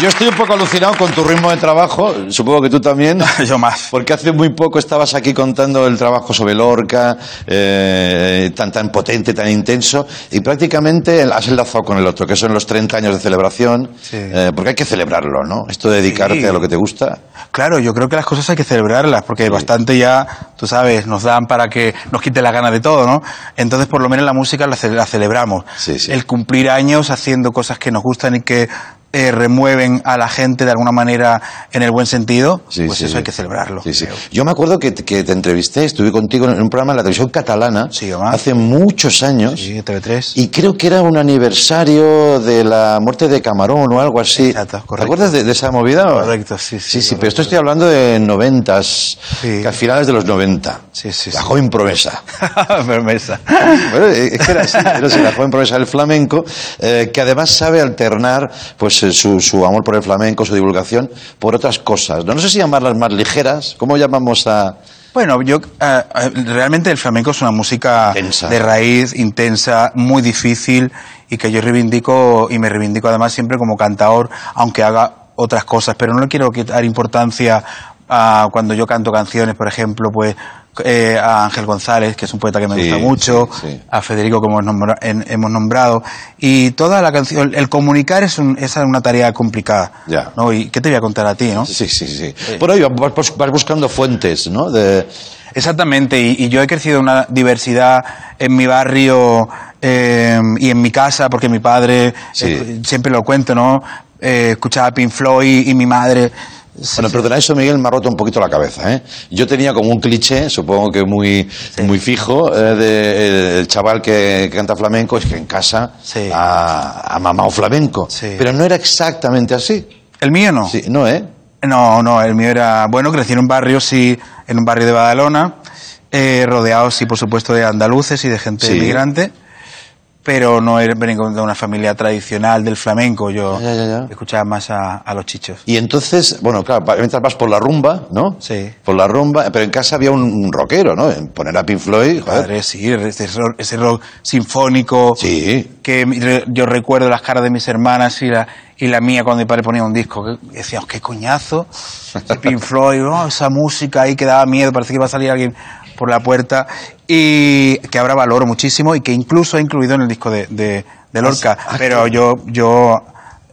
B: yo estoy un poco alucinado con tu ritmo de trabajo, supongo que tú también.
E: Yo más.
B: Porque hace muy poco estabas aquí contando el trabajo sobre Lorca, eh, tan, tan potente, tan intenso, y prácticamente has enlazado con el otro, que son los 30 años de celebración,
E: Sí.
B: eh, porque hay que celebrarlo, ¿no? Esto de dedicarte
E: Sí.
B: a lo que te gusta.
E: Claro, yo creo que las cosas hay que celebrarlas, porque bastante ya, tú sabes, nos dan para que nos quite la gana de todo, ¿no? Entonces, por lo menos la música la, ce- la celebramos.
B: Sí, sí.
E: El cumplir años haciendo cosas que nos gustan y que eh, remueven a la gente de alguna manera en el buen sentido,
B: Sí,
E: pues
B: sí,
E: eso
B: sí.
E: hay que celebrarlo.
B: Yo me acuerdo que, que te entrevisté, estuve contigo en un programa en la televisión catalana hace muchos años.
E: Sí, TV3.
B: Y creo que era un aniversario de la muerte de Camarón o algo así.
E: Exacto,
B: ¿Te
E: correcto.
B: acuerdas de, de esa movida?
E: Correcto, sí, sí,
B: Sí, sí,
E: lo
B: pero esto estoy hablando de noventas, a finales de los 90.
E: Sí, sí,
B: La joven promesa.
E: Promesa.
B: Bueno, es que era así, era así, la joven promesa del flamenco, eh, que además sabe alternar pues su, su amor por el flamenco, su divulgación, por otras cosas. No, No sé si llamarlas más ligeras. ¿Cómo llamamos a...?
E: Bueno, yo eh, realmente el flamenco es una música de raíz intensa, muy difícil y que yo reivindico y me reivindico además siempre como cantador, aunque haga otras cosas, pero no le quiero quitar importancia a cuando yo canto canciones, por ejemplo, pues eh, a Ángel González, que es un poeta que me
B: Sí,
E: gusta mucho,
B: sí, sí.
E: a Federico, como hemos, nombra- en- hemos nombrado, y toda la canción, el comunicar es, un- es una tarea complicada,
B: Ya.
E: ¿no? ¿Y qué te voy a contar a ti, no?
B: Sí, sí, sí. Por ahí vas, buscando fuentes, ¿no? De,
E: Exactamente, y, y yo he crecido una diversidad en mi barrio eh, y en mi casa, porque mi padre, eh, siempre lo cuento, ¿no? Eh, escuchaba Pink Floyd y mi madre...
B: Bueno, perdona, eso Miguel me ha roto un poquito la cabeza. ¿eh? Yo tenía como un cliché, supongo que muy, muy fijo, eh, de, eh, el chaval que, que canta flamenco, es que en casa
E: Sí.
B: ha, ha mamado flamenco.
E: Sí.
B: Pero no era exactamente así.
E: ¿El mío no?
B: Sí, no, ¿eh?
E: No, no, el mío era... Bueno, crecí en un barrio, sí, en un barrio de Badalona, eh, rodeado, sí, por supuesto, de andaluces y de gente
B: Sí.
E: inmigrante, pero no era- vengo de una familia tradicional del flamenco, yo
B: Ya, ya, ya.
E: escuchaba más a, a los chichos.
B: Y entonces, bueno, claro, mientras vas por la rumba, ¿no?
E: Sí.
B: Por la rumba, pero en casa había un, un rockero, ¿no? Poner a Pink Floyd.
E: Padre, sí, ese rock, ese rock sinfónico.
B: Sí.
E: Que yo recuerdo las caras de mis hermanas y la, y la mía cuando mi padre ponía un disco. Que decíamos, qué coñazo. Pink Floyd, ¿no? esa música ahí que daba miedo, parecía que iba a salir alguien por la puerta. Y que ahora valoro muchísimo y que incluso he incluido en el disco de, de, de Lorca.
B: Ah,
E: Pero yo, yo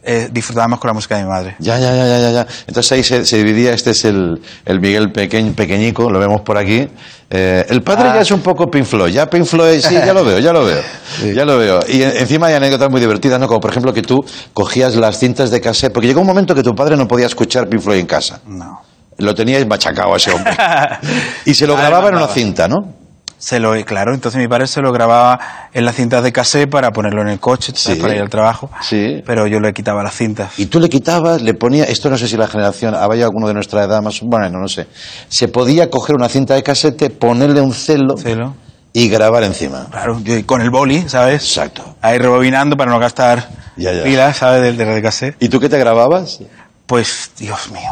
E: eh, disfrutaba más con la música de mi madre.
B: Ya, ya, ya, ya, ya. Entonces ahí se, se dividía, este es el, el Miguel pequeñ, pequeñico, lo vemos por aquí. Eh, el padre
E: Ah.
B: ya es un poco Pink Floyd, ya Pink Floyd, sí, ya lo veo, ya lo veo, ya lo veo. Y en- encima hay anécdotas muy divertidas, ¿no? Como por ejemplo que tú cogías las cintas de cassette, porque llegó un momento que tu padre no podía escuchar Pink Floyd en casa.
E: No.
B: Lo teníais machacado a ese hombre. Y se lo grababa en una cinta, ¿no?
E: Se lo, claro, entonces mi padre se lo grababa en las cintas de cassette para ponerlo en el coche.
B: Sí.
E: para ir al trabajo.
B: Sí.
E: Pero yo le quitaba las cintas.
B: Y tú le quitabas, le ponías, esto no sé si la generación, había alguno de nuestra edad más, bueno, no sé. Se podía coger una cinta de casete, ponerle un celo,
E: Celo.
B: y grabar encima.
E: Claro, yo con el boli, ¿sabes?
B: Exacto.
E: Ahí rebobinando para no gastar
B: Ya, ya.
E: pilas, ¿sabes? Del de, de cassette.
B: ¿Y tú qué te grababas?
E: Pues, Dios mío.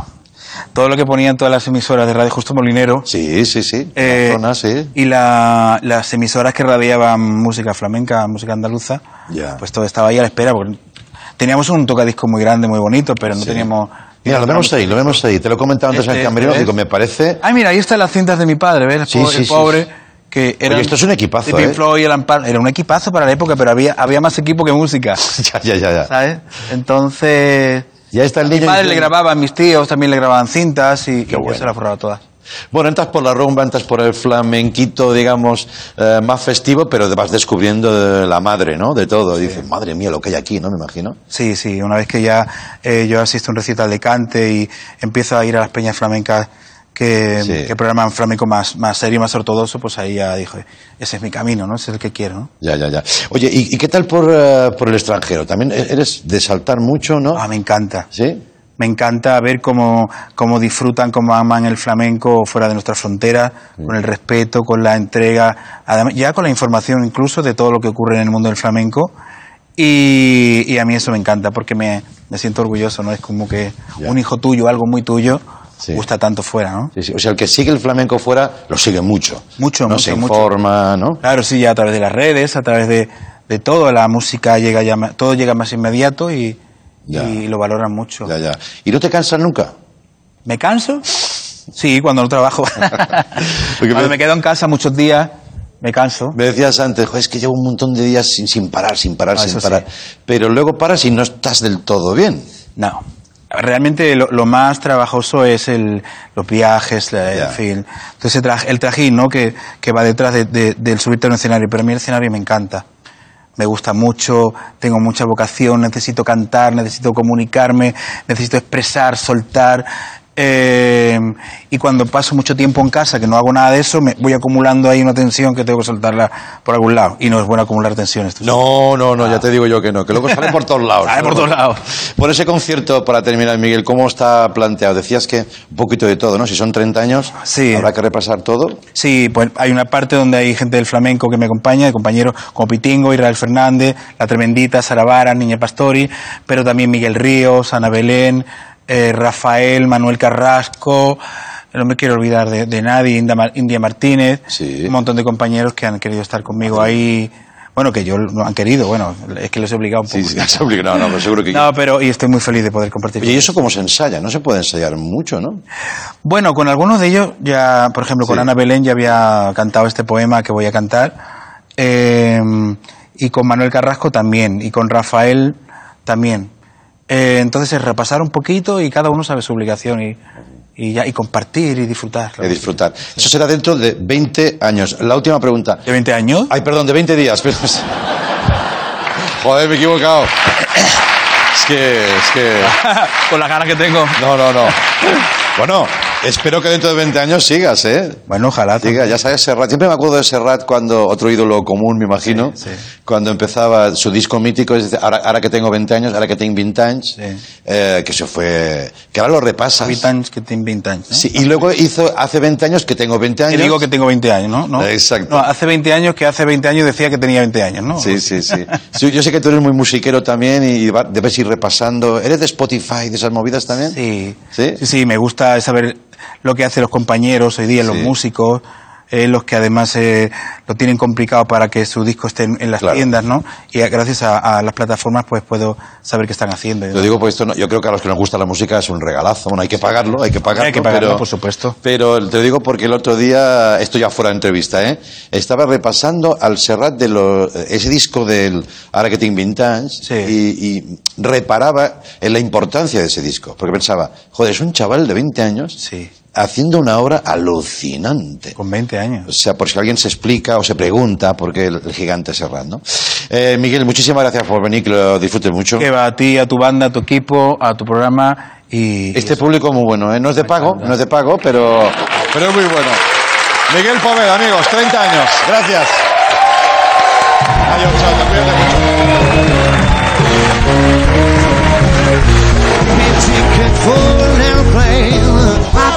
E: Todo lo que ponían todas las emisoras de Radio Justo Molinero.
B: Sí, sí, sí.
E: eh,
B: Zona, sí.
E: Y la- las emisoras que radiaban música flamenca, música andaluza,
B: Ya.
E: pues todo estaba ahí a la espera. Porque teníamos un tocadisco muy grande, muy bonito, pero no
B: Sí.
E: teníamos...
B: Mira, lo vemos ahí, lo vemos ahí. Te lo he comentado antes en el
E: Este,
B: camerino, digo, me parece...
E: Ay, mira, ahí están las cintas de mi padre, ¿ves?
B: Sí,
E: el pobre, que era...
B: esto es un equipazo,
E: Pink
B: ¿eh?
E: Floyd, Alan Parsons. Era un equipazo para la época, pero había, había más equipo que música,
B: ya, ya, ya, ya.
E: ¿sabes? Entonces...
B: Ya está el
E: Mi
B: niño...
E: padre le grababa a mis tíos, también le grababan cintas y, y yo
B: bueno.
E: se las forraba todas.
B: Bueno, entras por la rumba, entras por el flamenquito, digamos, eh, más festivo, pero vas descubriendo de la madre, ¿no? De todo. Y dices, madre mía, lo que hay aquí, ¿no? Me imagino.
E: Sí, sí, una vez que ya eh, yo asisto a un recital de cante y empiezo a ir a las peñas flamencas que,
B: Sí.
E: que programan flamenco más, más serio, más ortodoxo, pues ahí ya dije, ese es mi camino, ¿no? Ese es el que quiero, ¿no?
B: Ya, ya, ya. Oye, ¿y, y qué tal por, eh, por el extranjero? También e- eres de saltar mucho, ¿no?
E: Ah, me encanta.
B: ¿Sí?
E: Me encanta ver cómo, cómo disfrutan, cómo aman el flamenco fuera de nuestra frontera, con el respeto, con la entrega, además, ya con la información incluso de todo lo que ocurre en el mundo del flamenco. Y, y a mí eso me encanta porque me, me siento orgulloso, ¿no? Es como que
B: Ya.
E: un hijo tuyo, algo muy tuyo,
B: Sí.
E: gusta tanto fuera, ¿no?
B: Sí, sí. O sea, el que sigue el flamenco fuera, lo sigue mucho.
E: Mucho,
B: no
E: mucho,
B: se
E: mucho.
B: informa, ¿no?
E: Claro, sí, ya a través de las redes, a través de, de todo, la música llega ya, todo llega más inmediato y, lo valoran mucho.
B: Ya, ya. ¿Y no te cansas nunca?
E: ¿Me canso? Sí, cuando no trabajo. Cuando
B: me-
E: me quedo en casa muchos días, me canso.
B: Me decías antes, "Jo, es que llevo un montón de días sin, sin parar, sin parar,
E: Ah,
B: sin parar.
E: sí.
B: Pero luego paras y no estás del todo bien.
E: No. Realmente lo, lo más trabajoso es el, los viajes, la- en fin. Entonces el, traj- el trajín, ¿no? Que, que va detrás de- de- del subirte a un escenario. Pero a mí el escenario me encanta. Me gusta mucho, tengo mucha vocación, necesito cantar, necesito comunicarme, necesito expresar, soltar. Eh, y cuando paso mucho tiempo en casa, que no hago nada de eso, me voy acumulando ahí una tensión que tengo que soltarla por algún lado. Y no es bueno acumular tensiones.
B: No, no, no, ya te digo yo que no, que luego sale por todos lados.
E: Sale por todos lados.
B: Por ese concierto, para terminar, Miguel, ¿cómo está planteado? Decías que un poquito de todo, ¿no? Si son 30 años,
E: Sí.
B: habrá que repasar todo.
E: Sí, pues hay una parte donde hay gente del flamenco que me acompaña, de compañeros como Pitingo, Israel Fernández, La Tremendita, Sara Vara, Niña Pastori, pero también Miguel Ríos, Ana Belén, eh, Rafael, Manuel Carrasco, no me quiero olvidar de, de nadie, India Martínez,
B: Sí.
E: un montón de compañeros que han querido estar conmigo ahí. Bueno, que yo no han querido, bueno, es que los he obligado un poco.
B: Sí, sí, has obligado, no, pero seguro que...
E: No, pero y estoy muy feliz de poder compartir.
B: ¿y eso cómo se ensaya? No se puede ensayar mucho, ¿no?
E: Bueno, con algunos de ellos, ya, por ejemplo, con
B: Sí.
E: Ana Belén ya había cantado este poema que voy a cantar. eh, y con Manuel Carrasco también. Y con Rafael también. Eh, entonces es repasar un poquito y cada uno sabe su obligación y, y ya, y compartir y disfrutar.
B: De disfrutar. Eso será dentro de 20 años. La última pregunta.
E: ¿De 20 años?
B: Ay, perdón, de 20 días. Joder, me he equivocado. Es que, es que...
E: con las ganas que tengo.
B: No, no, no. Bueno, espero que dentro de 20 años sigas, ¿eh?
E: Bueno, ojalá.
B: Siga, ya sabes, Serrat. Siempre me acuerdo de Serrat cuando, otro ídolo común, me imagino,
E: Sí, sí.
B: cuando empezaba su disco mítico, es decir, ahora, ahora que tengo 20 años, ahora que tengo 20 años,
E: Sí.
B: eh, que eso fue, que ahora lo repasas.
E: 20 años que tengo 20 años. ¿no?
B: Sí, y luego hizo hace 20 años que tengo 20
E: Que
B: años.
E: digo que tengo 20 años, ¿no? ¿No?
B: Exacto.
E: No, hace 20 años que hace 20 años decía que tenía 20 años, ¿no?
B: Sí, sí, sí, Yo sé que tú eres muy musiquero también y debes ir repasando. ¿Eres de Spotify, de esas movidas también?
E: Sí.
B: ¿Sí?
E: sí, sí, me gusta saber lo que hacen los compañeros hoy día, los músicos, eh, los que además eh, lo tienen complicado para que su disco esté en, en las
B: Claro.
E: tiendas, ¿no? Y gracias a, a las plataformas pues puedo saber qué están haciendo.
B: Lo digo pues esto, no- yo creo que a los que nos gusta la música es un regalazo. Bueno, hay que pagarlo, hay que pagarlo.
E: Hay que pagarlo,
B: pero,
E: por supuesto.
B: Pero te lo digo porque el otro día, esto ya fuera de entrevista, ¿eh? Estaba repasando al Serrat de lo- ese disco del Araketing Vintage
E: Sí.
B: y, y reparaba en la importancia de ese disco. Porque pensaba, joder, es un chaval de 20 años
E: Sí,
B: haciendo una obra alucinante.
E: con 20
B: O
E: años.
B: sea, por si alguien se explica o se pregunta por qué el, el gigante Serrat, ¿no? Eh, Miguel, muchísimas gracias por venir, que lo disfrutes mucho.
E: Que va a ti, a tu banda, a tu equipo, a tu programa y...
B: Este público muy bueno, ¿eh? No es de pago, no es de pago, pero, pero es muy bueno. Miguel Poveda, amigos, 30 años. Gracias. Adiós, chao, te cuídate mucho.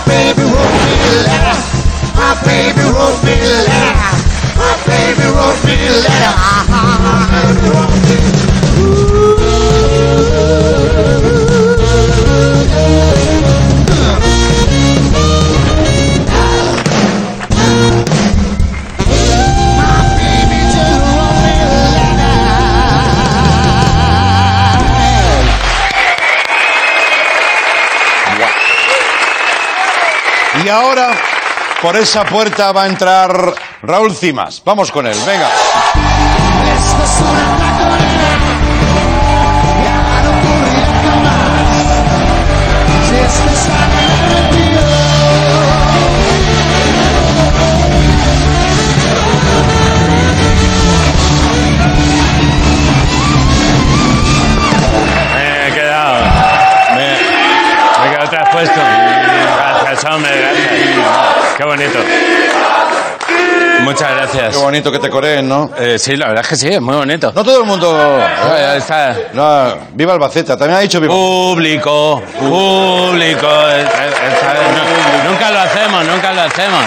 A: baby wrote me a letter. My baby wrote me a letter. My baby wrote me a letter. My baby wrote me a letter.
B: Y ahora, por esa puerta va a entrar Raúl Cimas. Vamos con él, venga.
G: Me he quedado. Me, me he quedado traspuesto. Bonito. Muchas gracias.
B: Qué bonito que te coreen, ¿no?
G: Eh, sí, la verdad es que sí, es muy bonito.
B: No todo el mundo...
G: Ah, está.
B: No, viva Albacete, también ha dicho viva...
G: Público, público. no, nunca lo hacemos, nunca lo hacemos.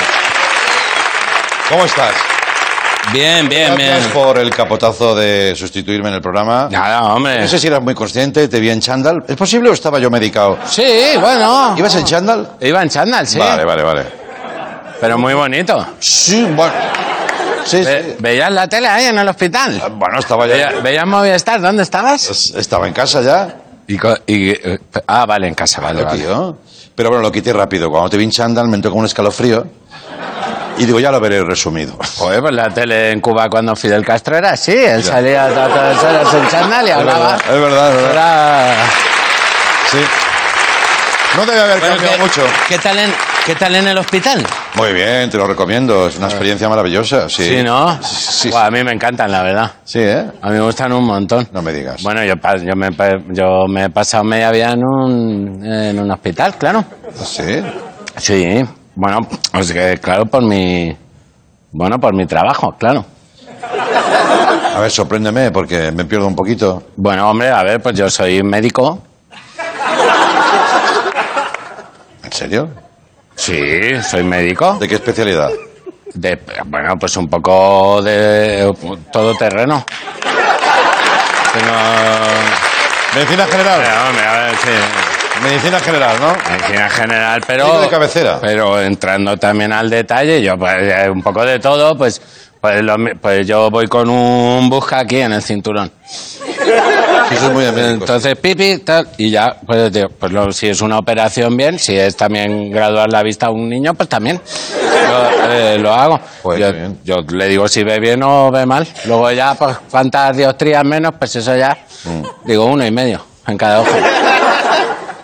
B: ¿Cómo estás?
G: Bien, bien,
B: Gracias
G: bien.
B: por el capotazo de sustituirme en el programa.
G: Nada, hombre.
B: No sé si eras muy consciente, te vi en chándal. ¿Es posible o estaba yo medicado?
G: Sí, bueno.
B: ¿Ibas en chándal?
G: Iba en chándal, sí.
B: Vale, vale, vale.
G: Pero muy bonito.
B: Sí, bueno. Sí,
G: Ve-
B: sí.
G: ¿Veías la tele ahí en el hospital?
B: Bueno, estaba ya...
G: Veía- ¿Veías Movistar? ¿Dónde estabas?
B: Es- Estaba en casa ya.
G: Y, co- y, eh, ah, vale, en casa, vale, vale.
B: tío. Pero bueno, lo quité rápido. Cuando te vi en chándal me entró como un escalofrío. Y digo, ya lo veré resumido.
G: Joder, pues la tele en Cuba cuando Fidel Castro era así, él salía a todas horas en chándal y hablaba.
B: Es verdad, es verdad.
G: Era-
B: Sí. No debe haber
G: Bueno,
B: cambiado
G: ¿qué,
B: mucho.
G: ¿qué tal en, ¿Qué tal en el hospital?
B: Muy bien, te lo recomiendo. Es una experiencia maravillosa. Sí,
G: Sí, ¿no?
B: Sí,
G: Buah, a mí me encantan, la verdad.
B: sí, ¿eh?
G: A mí me gustan un montón.
B: No me digas.
G: Bueno, yo, pa- yo, me, pa- yo me he pasado media vida en un, en un hospital, claro.
B: Sí.
G: Sí, bueno, pues que, claro, por mi... Bueno, por mi trabajo, claro.
B: A ver, sorpréndeme porque me pierdo un poquito.
G: Bueno, hombre, a ver, pues yo soy médico.
B: ¿En serio?
G: Sí, soy médico.
B: ¿De qué especialidad?
G: De, bueno, pues un poco de todo terreno.
B: Medicina general.
G: sí.
B: Medicina general, ¿no?
G: Medicina general, pero...
B: De cabecera.
G: Pero entrando también al detalle, yo pues eh, un poco de todo, pues, pues, lo pues yo voy con un busca aquí en el cinturón.
B: Eso es muy de médicos.
G: Entonces, pipi, tal, y ya, pues, digo, pues lo- si es una operación, bien, si es también graduar la vista a un niño, pues también lo, eh, lo hago.
B: Pues,
G: yo,
B: bien.
G: yo le digo si ve bien o ve mal. Luego ya, pues, cuántas dioptrías menos, pues eso ya,
B: Mm.
G: digo uno y medio en cada ojo.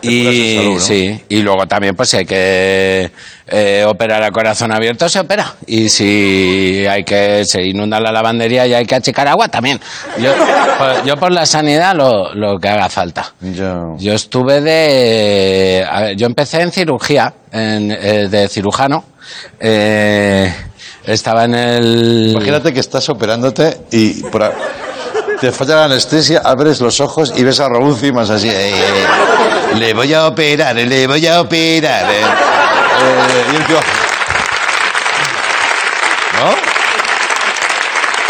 G: Y sí, y luego también, pues si hay que eh, operar a corazón abierto, se opera. Y si hay que se inunda la lavandería y hay que achicar agua, también. Yo, pues, yo por la sanidad lo, lo que haga falta.
B: Yo...
G: Yo estuve de. ver, yo empecé en cirugía, en, eh, de cirujano. Eh, estaba en el.
B: Imagínate que estás operándote y por a- te falla la anestesia, abres los ojos y ves a Raúl Cimas así. eh, eh, le voy a operar, le voy a operar. Eh. Eh, y el tío... ¿No?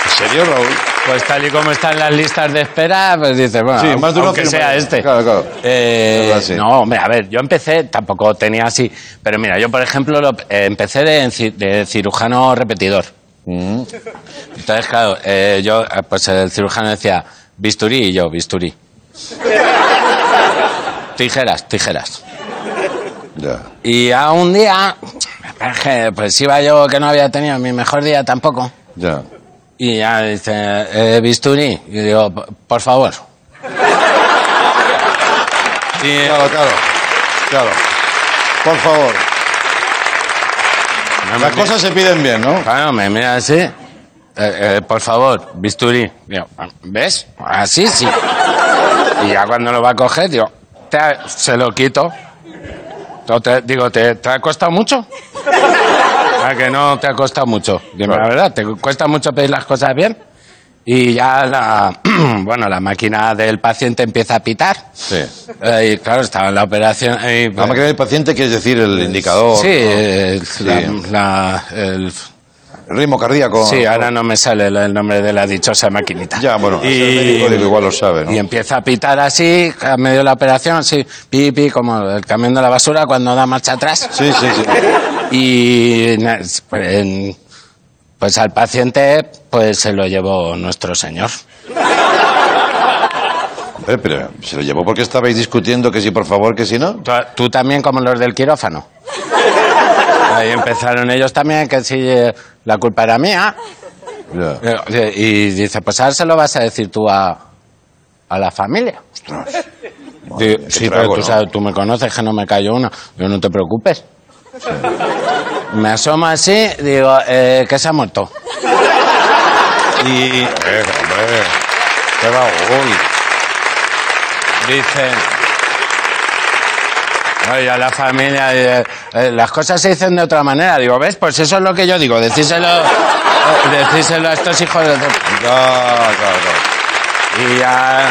B: ¿En serio, Raúl?
G: Pues tal y como están las listas de espera, pues dices, bueno,
B: Sí, más de
G: aunque
B: firma.
G: sea este.
B: Claro, claro.
G: Eh. No, hombre, a ver, yo empecé, tampoco tenía así, pero mira, yo por ejemplo lo- eh, empecé de, ci- de cirujano repetidor.
B: Mm.
G: Entonces, claro, eh, yo, pues el cirujano decía, bisturí y yo, bisturí. tijeras, tijeras. Y a un día, pues iba yo que no había tenido mi mejor día tampoco.
B: Ya.
G: Y ya dice, eh, bisturí. Y digo, "P- por favor. Y,
B: Claro, claro. Claro. Por favor.
G: no
B: Las cosas se piden bien, ¿no?
G: Claro, me mira así. Eh, eh, por favor, bisturí. Digo, ¿ves? Así sí. Y ya cuando lo va a coger, digo, te se lo quito. O te- digo, ¿te, ¿te ha costado mucho? ¿A que no te ha costado mucho? Dime la verdad, ¿te cuesta mucho pedir las cosas bien? Y ya la, bueno, la máquina del paciente empieza a pitar.
B: Sí.
G: Eh, y claro, estaba en la operación. y,
B: La máquina del paciente quiere decir el indicador.
G: Sí, eh,
B: Sí.
G: la- la- el
B: El ritmo cardíaco.
G: Sí, ahora no me sale el nombre de la dichosa maquinita.
B: Ya, bueno,
G: y,
B: el médico igual lo sabe, ¿no?
G: y empieza a pitar así, a medio de la operación, así, pi, pi, como el camión de la basura cuando da marcha atrás.
B: Sí, sí, sí.
G: Y pues, pues al paciente pues se lo llevó nuestro señor.
B: Pero se lo llevó porque estabais discutiendo que si por favor, que si no.
G: Tú, tú también como los del quirófano. Ahí empezaron ellos también, que si eh, la culpa era mía. Eh, Y dice, pues ahora se lo vas a decir tú a, a la familia. Digo,
B: qué
G: sí,
B: trago,
G: pero tú,
B: ¿no?
G: sabes, tú me conoces que no me cayó una. Yo no te preocupes. Me asomo así, digo, eh, que se ha muerto. Y
B: Eh, hombre. Qué
G: dice... Oye, a la familia, eh, eh, las cosas se dicen de otra manera. Digo, ¿ves? Pues eso es lo que yo digo. Decíselo, eh, decíselo a estos hijos de...
B: Claro.
G: Y ya...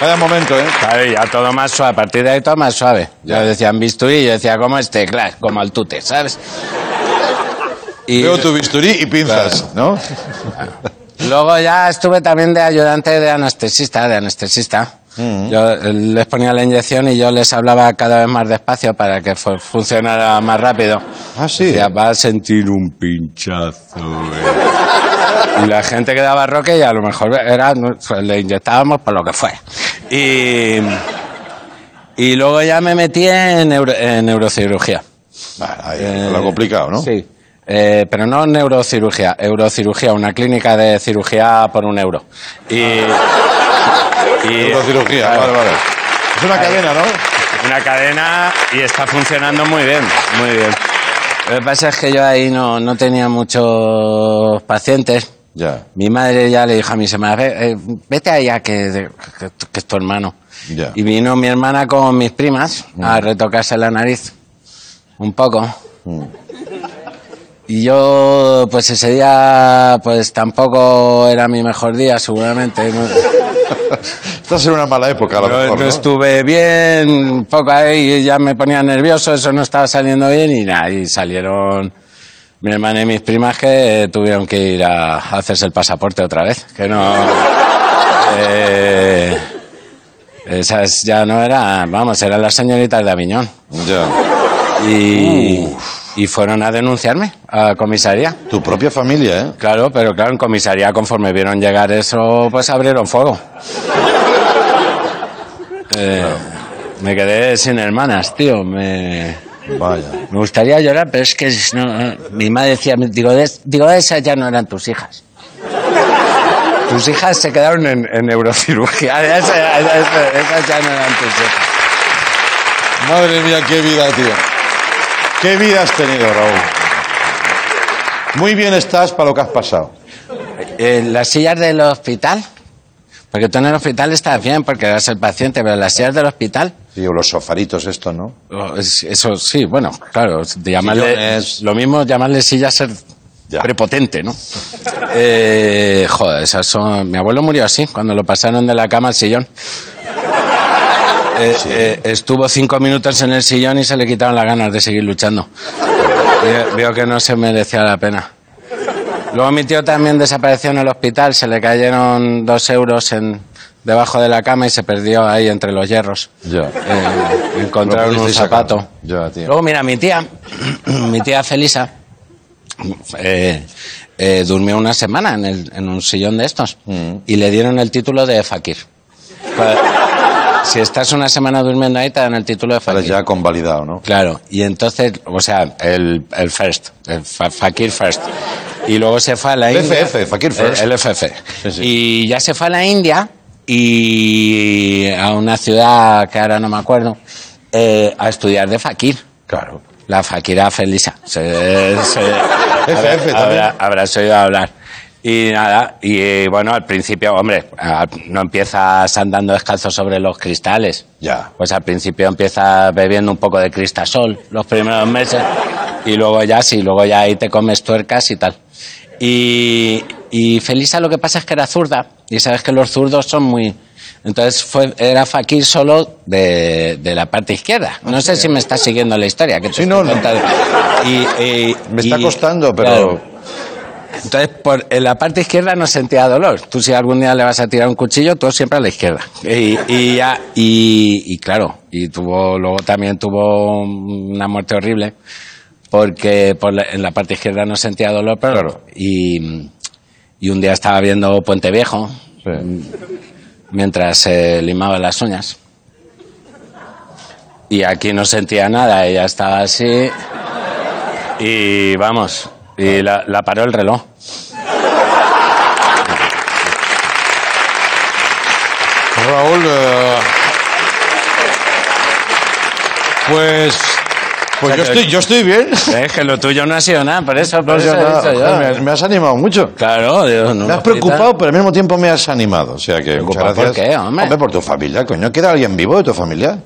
B: Vaya momento, ¿eh?
G: Claro, y ya todo más suave, a partir de ahí todo más suave. Ya decían bisturí y yo decía, como este, claro, como al tute, ¿sabes? Y
B: Veo tu bisturí y pinzas, ¿no?
G: luego ya estuve también de ayudante de anestesista, de anestesista. Yo eh, les ponía la inyección y yo les hablaba cada vez más despacio para que fu- funcionara más rápido.
B: Ah, sí.
G: Decía, va a sentir un pinchazo. eh". Y la gente quedaba roque y a lo mejor era, pues, le inyectábamos por lo que fue. Y, y luego ya me metí en, neuro- en neurocirugía.
B: Vale, ahí,
G: Eh,
B: lo complicado, ¿no?
G: Sí. Eh, pero no neurocirugía, eurocirugía, una clínica de cirugía por un euro. Y. y
B: Neurocirugía,
G: claro,
B: vale, vale. Es una cadena, ¿no?
G: Una cadena y está funcionando muy bien, muy bien. Lo que pasa es que yo ahí no, no tenía muchos pacientes.
B: Ya,
G: Mi madre ya le dijo a mi semana, "Ve, eh, vete allá que, que, que es tu hermano.
B: ya.
G: Y vino mi hermana con mis primas a retocarse la nariz. Un poco. Y yo, pues ese día, pues tampoco era mi mejor día, seguramente.
B: Estás en una mala época, a lo
G: no-
B: mejor,
G: no
B: ¿no?
G: estuve bien, un poco ahí, ya me ponía nervioso, eso no estaba saliendo bien y nada, y salieron mi hermana y mis primas que tuvieron que ir a hacerse el pasaporte otra vez, que no... eh, esas ya no eran, vamos, eran las señoritas de Aviñón.
B: Ya.
G: Y, y fueron a denunciarme a comisaría.
B: Tu propia familia, ¿eh?
G: Claro, pero claro, en comisaría, conforme vieron llegar eso, pues abrieron fuego. Eh, Me quedé sin hermanas, tío. Me,
B: Vaya.
G: me gustaría llorar, pero es que no, mi madre decía, digo, de, digo, esas ya no eran tus hijas. Tus hijas se quedaron en, en neurocirugía. Esas, esas- esas ya no eran tus hijas.
B: Madre mía, qué vida, tío. Qué vida has tenido, Raúl. Muy bien estás para lo que has pasado.
G: Eh, las sillas del hospital, porque tú en el hospital estás bien porque eres el paciente, pero las sillas del hospital,
B: Sí, o los sofaritos estos, ¿no?
G: oh, es- eso sí, bueno, claro, de llamarle,
B: Sillones.
G: lo mismo llamarle sillas ser
B: Ya.
G: prepotente, ¿no? Eh, joder, esas son. Mi abuelo murió así, cuando lo pasaron de la cama al sillón. Eh, eh, estuvo cinco minutos en el sillón y se le quitaron las ganas de seguir luchando. Veo, veo que no se merecía la pena. Luego mi tío también desapareció en el hospital, se le cayeron dos euros en, debajo de la cama y se perdió ahí entre los hierros.
B: Ya.
G: Eh, encontraron un zapato.
B: Ya, tío.
G: Luego, mira, mi tía, mi tía Felisa, eh, eh, durmió una semana en, el- en un sillón de estos
B: Mm.
G: y le dieron el título de fakir. Si estás una semana durmiendo ahí, te dan el título de fakir.
B: ya convalidado, ¿no?
G: Claro, y entonces, o sea, el, el first, el fa- fakir first. Y luego se fue a la
B: El
G: India.
B: FF, fakir first.
G: El, FF.
B: Sí, sí.
G: Y ya se fue a la India y a una ciudad que ahora no me acuerdo, eh, a estudiar de fakir.
B: Claro.
G: La fakira Felisa. Se, se-
B: FF
G: habrá,
B: también.
G: habrás oído hablar. Y nada, y eh, bueno, al principio, hombre, no empiezas andando descalzo sobre los cristales.
B: Ya.
G: Pues al principio empiezas bebiendo un poco de cristasol los primeros meses y luego ya sí, luego ya ahí te comes tuercas y tal. Y, y Felisa lo que pasa es que era zurda y sabes que los zurdos son muy... Entonces fue, era fakir solo de, de la parte izquierda. No sé si me estás siguiendo la historia. Que te
B: Sí, no, no.
G: Y- y-
B: Me está
G: y-
B: costando, pero...
G: claro. Entonces, por, en la parte izquierda no sentía dolor. Tú si algún día le vas a tirar un cuchillo, tú siempre a la izquierda. Y, y ya, y, y claro, y tuvo, luego también tuvo una muerte horrible, porque por la- en la parte izquierda no sentía dolor, pero
B: Claro.
G: y, y un día estaba viendo Puente Viejo,
B: Sí.
G: mientras se limaba las uñas. Y aquí no sentía nada, ella estaba así. Y vamos, y la, la paró el reloj.
B: Raúl, eh, pues, pues yo, estoy, yo estoy bien.
G: Es que lo tuyo no ha sido nada, por eso, por eso
B: nada. Joder, me, me has animado mucho.
G: Claro, Dios, no
B: Me has preocupado, pero al mismo tiempo me has animado. O sea que muchas
G: ¿Preocupado por
B: gracias.
G: qué, hombre?
B: por tu familia, coño. ¿Queda alguien vivo de tu familia?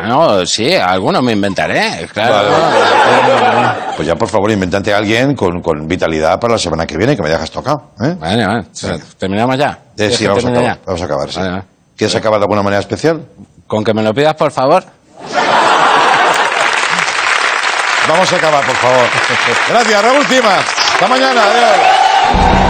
G: Bueno, sí, alguno me inventaré, claro.
B: Pues ya, por favor, inventate a alguien con, con vitalidad para la semana que viene, que me dejas tocado. ¿eh?
G: Vale, vale. ¿Terminamos ya?
B: Eh,
G: ¿Quieres
B: sí, vamos a acabar.
G: ya?
B: Vamos a acabar, sí.
G: Vale, vale.
B: ¿Quieres acabar de alguna manera especial?
G: Con que me lo pidas, por favor.
B: Vamos a acabar, por favor. Gracias, Raúl Cimas. Hasta mañana. Adiós.